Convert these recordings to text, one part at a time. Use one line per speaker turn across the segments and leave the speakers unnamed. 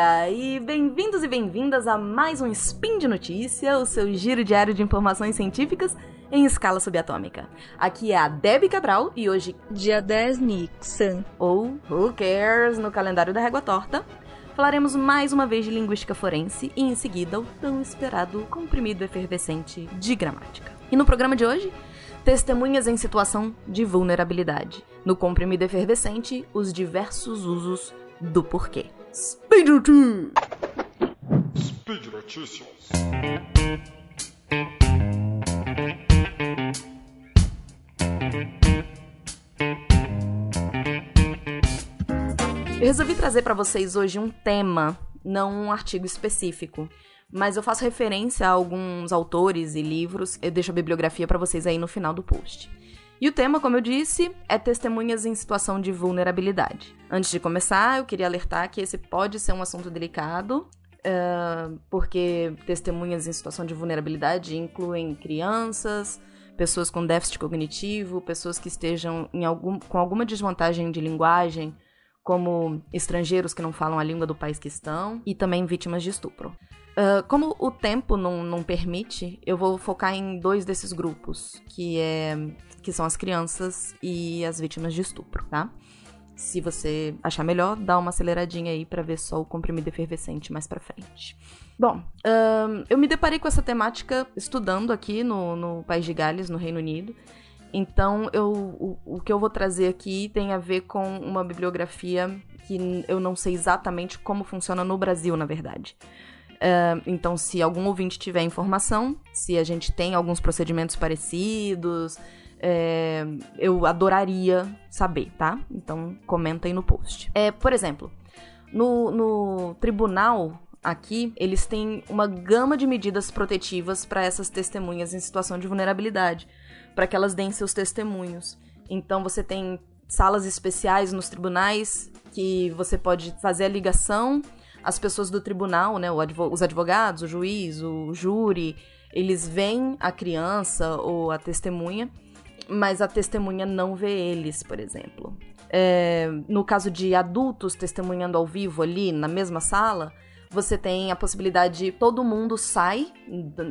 galera! E bem-vindos e bem-vindas a mais um Spin de Notícia, o seu giro diário de informações científicas em escala subatômica. Aqui é a Debbie Cabral e hoje,
dia 10 Nixon,
ou Who Cares no calendário da Régua Torta, falaremos mais uma vez de linguística forense e em seguida o tão esperado comprimido efervescente de gramática. E no programa de hoje, testemunhas em situação de vulnerabilidade. No comprimido efervescente, os diversos usos do porquê. Speed Notícias! Speed Notícias! Eu resolvi trazer para vocês hoje um tema, não um artigo específico, mas eu faço referência a alguns autores e livros, eu deixo a bibliografia para vocês aí no final do post. E o tema, como eu disse, é testemunhas em situação de vulnerabilidade. Antes de começar, eu queria alertar que esse pode ser um assunto delicado, uh, porque testemunhas em situação de vulnerabilidade incluem crianças, pessoas com déficit cognitivo, pessoas que estejam algum, com alguma desvantagem de linguagem, como estrangeiros que não falam a língua do país que estão, e também vítimas de estupro. Uh, como o tempo não, não permite, eu vou focar em dois desses grupos, que é que são as crianças e as vítimas de estupro, tá? Se você achar melhor, dá uma aceleradinha aí para ver só o comprimido efervescente mais para frente. Bom, um, eu me deparei com essa temática estudando aqui no, no País de Gales, no Reino Unido. Então, eu, o, o que eu vou trazer aqui tem a ver com uma bibliografia que eu não sei exatamente como funciona no Brasil, na verdade. Uh, então, se algum ouvinte tiver informação, se a gente tem alguns procedimentos parecidos, é, eu adoraria saber, tá? Então comenta aí no post. É, por exemplo, no, no tribunal aqui, eles têm uma gama de medidas protetivas para essas testemunhas em situação de vulnerabilidade, para que elas deem seus testemunhos. Então você tem salas especiais nos tribunais que você pode fazer a ligação as pessoas do tribunal, né, os advogados, o juiz, o júri, eles veem a criança ou a testemunha mas a testemunha não vê eles, por exemplo. É, no caso de adultos testemunhando ao vivo ali na mesma sala, você tem a possibilidade de todo mundo sai,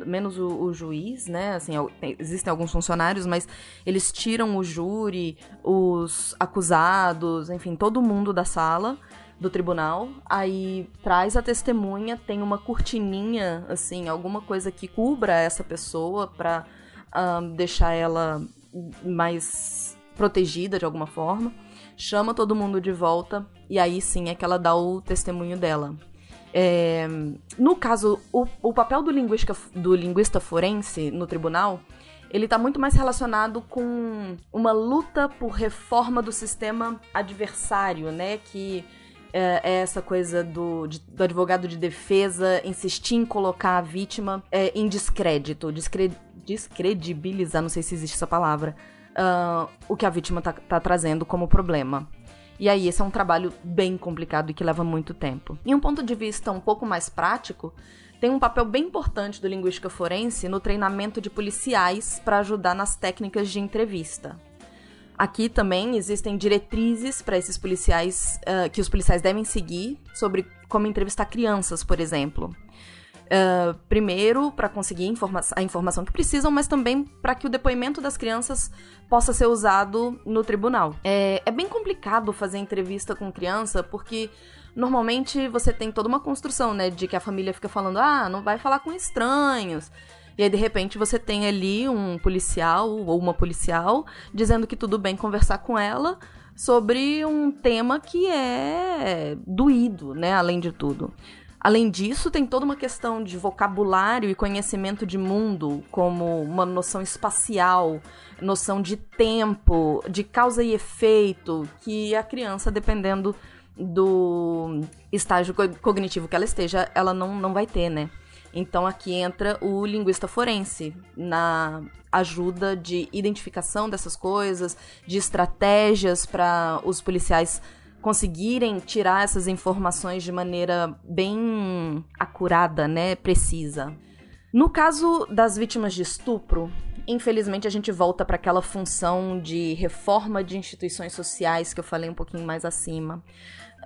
menos o, o juiz, né? Assim, existem alguns funcionários, mas eles tiram o júri, os acusados, enfim, todo mundo da sala do tribunal. Aí traz a testemunha, tem uma cortininha, assim, alguma coisa que cubra essa pessoa para um, deixar ela mais protegida de alguma forma, chama todo mundo de volta e aí sim é que ela dá o testemunho dela. É, no caso, o, o papel do linguista, do linguista forense no tribunal ele está muito mais relacionado com uma luta por reforma do sistema adversário, né? Que é, é essa coisa do, de, do advogado de defesa insistir em colocar a vítima é, em descrédito, descre, descredibilizar, não sei se existe essa palavra, uh, o que a vítima tá, tá trazendo como problema. E aí, esse é um trabalho bem complicado e que leva muito tempo. Em um ponto de vista um pouco mais prático, tem um papel bem importante do linguística forense no treinamento de policiais para ajudar nas técnicas de entrevista. Aqui também existem diretrizes para esses policiais uh, que os policiais devem seguir sobre como entrevistar crianças, por exemplo. Uh, primeiro, para conseguir informa a informação que precisam, mas também para que o depoimento das crianças possa ser usado no tribunal. É, é bem complicado fazer entrevista com criança, porque normalmente você tem toda uma construção, né, de que a família fica falando, ah, não vai falar com estranhos. E aí, de repente, você tem ali um policial ou uma policial dizendo que tudo bem conversar com ela sobre um tema que é doído, né, além de tudo. Além disso, tem toda uma questão de vocabulário e conhecimento de mundo, como uma noção espacial, noção de tempo, de causa e efeito, que a criança, dependendo do estágio cognitivo que ela esteja, ela não, não vai ter, né? Então aqui entra o linguista forense na ajuda de identificação dessas coisas, de estratégias para os policiais conseguirem tirar essas informações de maneira bem acurada, né, precisa. No caso das vítimas de estupro, infelizmente a gente volta para aquela função de reforma de instituições sociais que eu falei um pouquinho mais acima.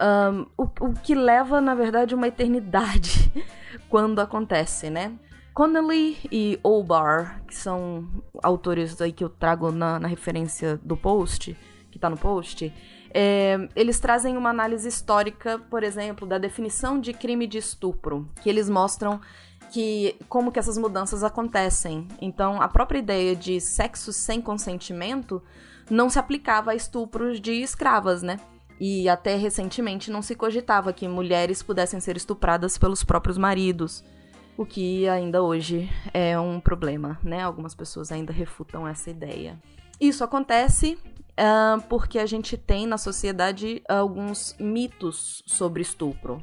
Um, o, o que leva, na verdade, uma eternidade quando acontece, né? Connelly e Olbar, que são autores aí que eu trago na, na referência do post, que tá no post, é, eles trazem uma análise histórica, por exemplo, da definição de crime de estupro, que eles mostram que como que essas mudanças acontecem. Então, a própria ideia de sexo sem consentimento não se aplicava a estupros de escravas, né? E até recentemente não se cogitava que mulheres pudessem ser estupradas pelos próprios maridos o que ainda hoje é um problema, né? Algumas pessoas ainda refutam essa ideia. Isso acontece uh, porque a gente tem na sociedade alguns mitos sobre estupro.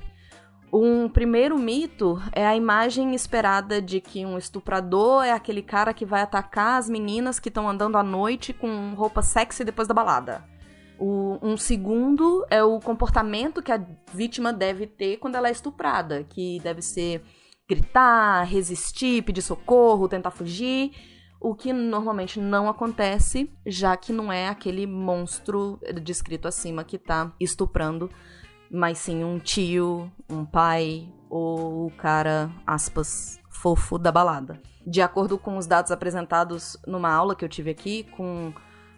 Um primeiro mito é a imagem esperada de que um estuprador é aquele cara que vai atacar as meninas que estão andando à noite com roupa sexy depois da balada. O, um segundo é o comportamento que a vítima deve ter quando ela é estuprada, que deve ser gritar, resistir, pedir socorro, tentar fugir. O que normalmente não acontece, já que não é aquele monstro descrito acima que tá estuprando, mas sim um tio, um pai ou o cara, aspas, fofo da balada. De acordo com os dados apresentados numa aula que eu tive aqui, com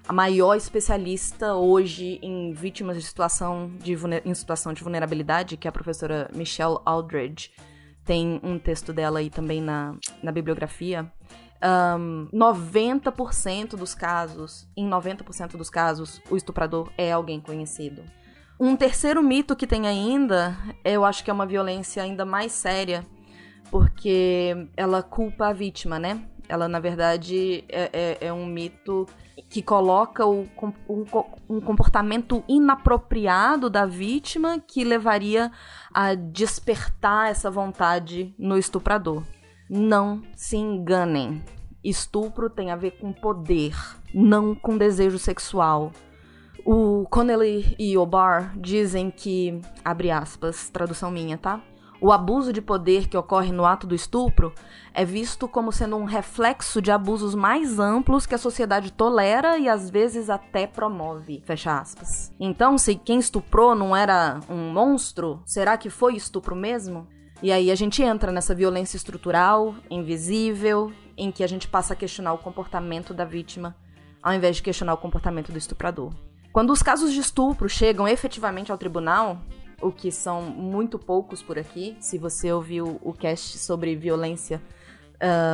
a maior especialista hoje em vítimas de situação de, em situação de vulnerabilidade, que é a professora Michelle Aldridge tem um texto dela aí também na, na bibliografia. Um, 90% dos casos, em 90% dos casos, o estuprador é alguém conhecido. Um terceiro mito que tem ainda, eu acho que é uma violência ainda mais séria, porque ela culpa a vítima, né? Ela, na verdade, é, é, é um mito que coloca o, um, um comportamento inapropriado da vítima que levaria a despertar essa vontade no estuprador. Não se enganem. Estupro tem a ver com poder, não com desejo sexual. O Connelly e Obar dizem que, abre aspas, tradução minha, tá? O abuso de poder que ocorre no ato do estupro é visto como sendo um reflexo de abusos mais amplos que a sociedade tolera e às vezes até promove. Fecha aspas. Então, se quem estuprou não era um monstro, será que foi estupro mesmo? E aí a gente entra nessa violência estrutural, invisível, em que a gente passa a questionar o comportamento da vítima, ao invés de questionar o comportamento do estuprador. Quando os casos de estupro chegam efetivamente ao tribunal, o que são muito poucos por aqui. Se você ouviu o cast sobre violência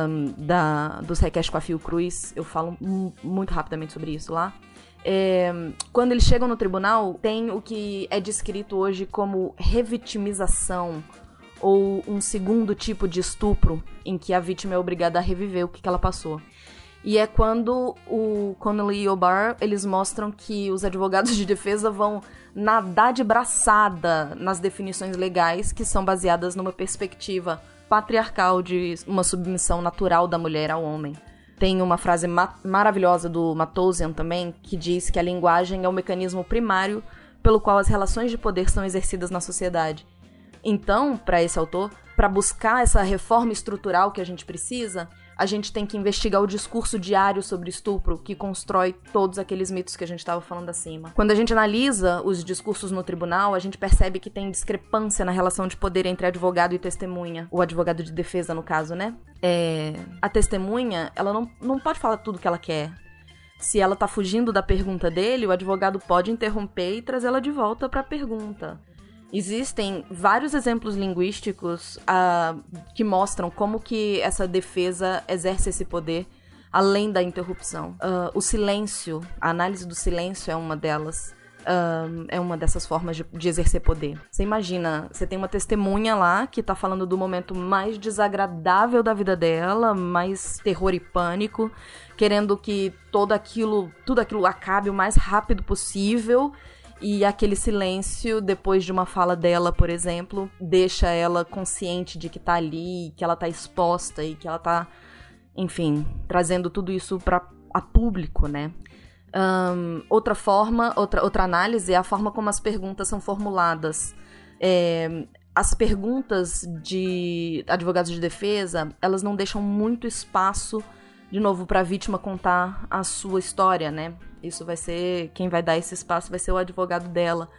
um, da, do Request com a Fio Cruz, eu falo muito rapidamente sobre isso lá. É, quando eles chegam no tribunal, tem o que é descrito hoje como revitimização ou um segundo tipo de estupro em que a vítima é obrigada a reviver o que, que ela passou. E é quando o Connolly e o Bar, eles mostram que os advogados de defesa vão nadar de braçada nas definições legais que são baseadas numa perspectiva patriarcal de uma submissão natural da mulher ao homem. Tem uma frase ma maravilhosa do Matosian também, que diz que a linguagem é o mecanismo primário pelo qual as relações de poder são exercidas na sociedade. Então, para esse autor, para buscar essa reforma estrutural que a gente precisa, a gente tem que investigar o discurso diário sobre estupro que constrói todos aqueles mitos que a gente estava falando acima. Quando a gente analisa os discursos no tribunal, a gente percebe que tem discrepância na relação de poder entre advogado e testemunha, o advogado de defesa, no caso, né? É... A testemunha, ela não, não pode falar tudo que ela quer. Se ela tá fugindo da pergunta dele, o advogado pode interromper e trazê-la de volta para a pergunta. Existem vários exemplos linguísticos uh, que mostram como que essa defesa exerce esse poder além da interrupção. Uh, o silêncio, a análise do silêncio é uma delas. Uh, é uma dessas formas de, de, exercer poder. Você imagina, você tem uma testemunha lá que tá falando do momento mais desagradável da vida dela, mais terror e pânico, querendo que todo aquilo, tudo aquilo acabe o mais rápido possível e aquele silêncio, depois de uma fala dela, por exemplo, deixa ela consciente de que tá ali, que ela tá exposta e que ela tá, enfim, trazendo tudo isso para a público, né? Um, outra forma, outra, outra análise é a forma como as perguntas são formuladas. É, as perguntas de advogados de defesa, elas não deixam muito espaço, de novo, para a vítima contar a sua história, né? Isso vai ser. Quem vai dar esse espaço vai ser o advogado dela.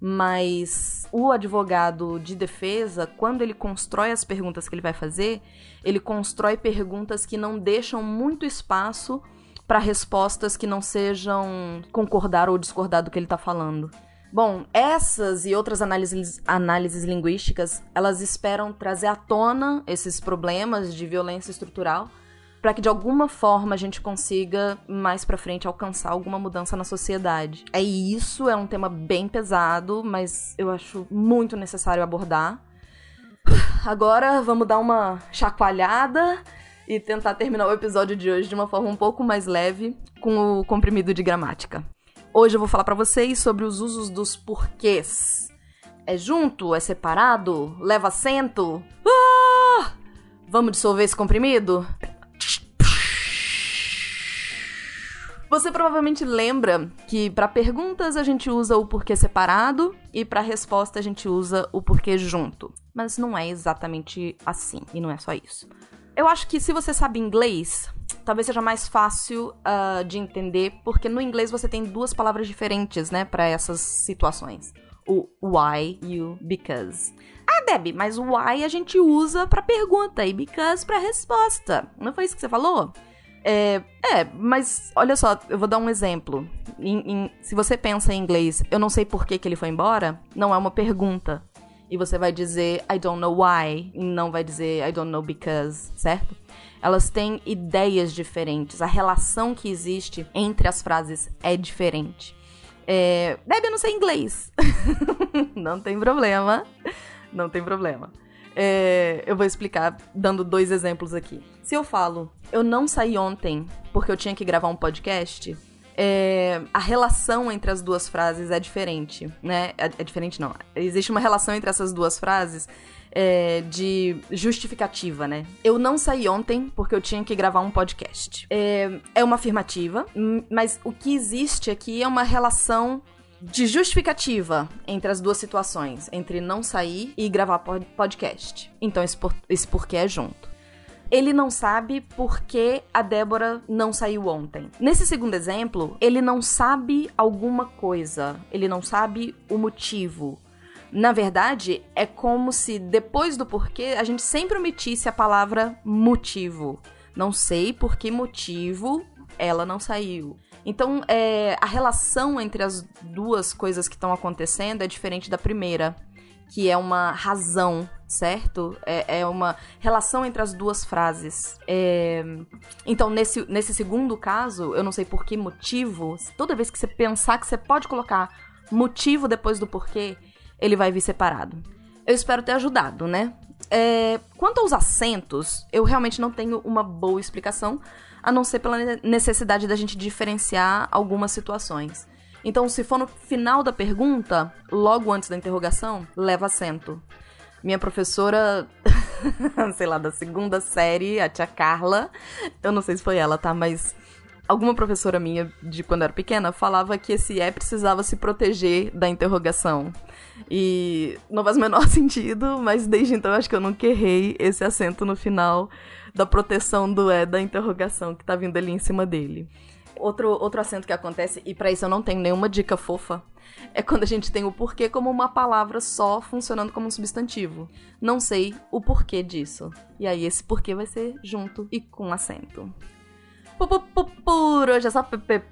mas o advogado de defesa, quando ele constrói as perguntas que ele vai fazer, ele constrói perguntas que não deixam muito espaço para respostas que não sejam concordar ou discordar do que ele está falando. Bom, essas e outras análises, análises linguísticas, elas esperam trazer à tona esses problemas de violência estrutural para que de alguma forma a gente consiga mais para frente alcançar alguma mudança na sociedade. É isso, é um tema bem pesado, mas eu acho muito necessário abordar. Agora vamos dar uma chacoalhada e tentar terminar o episódio de hoje de uma forma um pouco mais leve com o comprimido de gramática. Hoje eu vou falar para vocês sobre os usos dos porquês. É junto? É separado? Leva acento? Ah! Vamos dissolver esse comprimido? Você provavelmente lembra que para perguntas a gente usa o porquê separado e para resposta a gente usa o porquê junto. Mas não é exatamente assim, e não é só isso. Eu acho que se você sabe inglês, talvez seja mais fácil uh, de entender, porque no inglês você tem duas palavras diferentes, né, para essas situações. O why e o because. Ah, Deb, mas o why a gente usa para pergunta e because para resposta. Não foi isso que você falou? É, é, mas olha só, eu vou dar um exemplo. Em, em, se você pensa em inglês, eu não sei por que, que ele foi embora, não é uma pergunta. E você vai dizer I don't know why, e não vai dizer I don't know because, certo? Elas têm ideias diferentes, a relação que existe entre as frases é diferente. É, Deb, não sei inglês. não tem problema. Não tem problema. É, eu vou explicar dando dois exemplos aqui. Se eu falo, eu não saí ontem porque eu tinha que gravar um podcast, é, a relação entre as duas frases é diferente, né? É, é diferente, não. Existe uma relação entre essas duas frases é, de justificativa, né? Eu não saí ontem porque eu tinha que gravar um podcast. É, é uma afirmativa, mas o que existe aqui é uma relação de justificativa entre as duas situações, entre não sair e gravar podcast. Então esse, por, esse porquê é junto. Ele não sabe por que a Débora não saiu ontem. Nesse segundo exemplo, ele não sabe alguma coisa, ele não sabe o motivo. Na verdade, é como se depois do porquê a gente sempre omitisse a palavra motivo. Não sei por que motivo ela não saiu. Então, é, a relação entre as duas coisas que estão acontecendo é diferente da primeira, que é uma razão, certo? É, é uma relação entre as duas frases. É... Então, nesse, nesse segundo caso, eu não sei por que motivo, toda vez que você pensar que você pode colocar motivo depois do porquê, ele vai vir separado. Eu espero ter ajudado, né? É, quanto aos acentos, eu realmente não tenho uma boa explicação, a não ser pela necessidade da gente diferenciar algumas situações. Então, se for no final da pergunta, logo antes da interrogação, leva acento. Minha professora, sei lá, da segunda série, a tia Carla, eu não sei se foi ela, tá? Mas alguma professora minha de quando era pequena falava que esse é precisava se proteger da interrogação. E não faz o menor sentido, mas desde então acho que eu nunca errei esse acento no final da proteção do é da interrogação que tá vindo ali em cima dele. Outro, outro acento que acontece, e para isso eu não tenho nenhuma dica fofa, é quando a gente tem o porquê como uma palavra só funcionando como um substantivo. Não sei o porquê disso. E aí esse porquê vai ser junto e com acento. Por hoje é só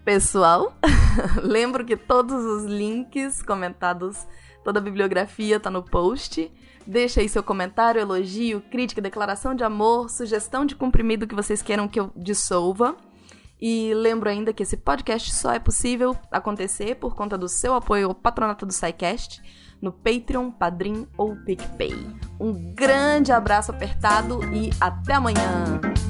pessoal. Lembro que todos os links comentados, toda a bibliografia tá no post. Deixa aí seu comentário, elogio, crítica, declaração de amor, sugestão de comprimido que vocês queiram que eu dissolva. E lembro ainda que esse podcast só é possível acontecer por conta do seu apoio ao patronato do SciCast no Patreon, Padrim ou PicPay. Um grande abraço apertado e até amanhã!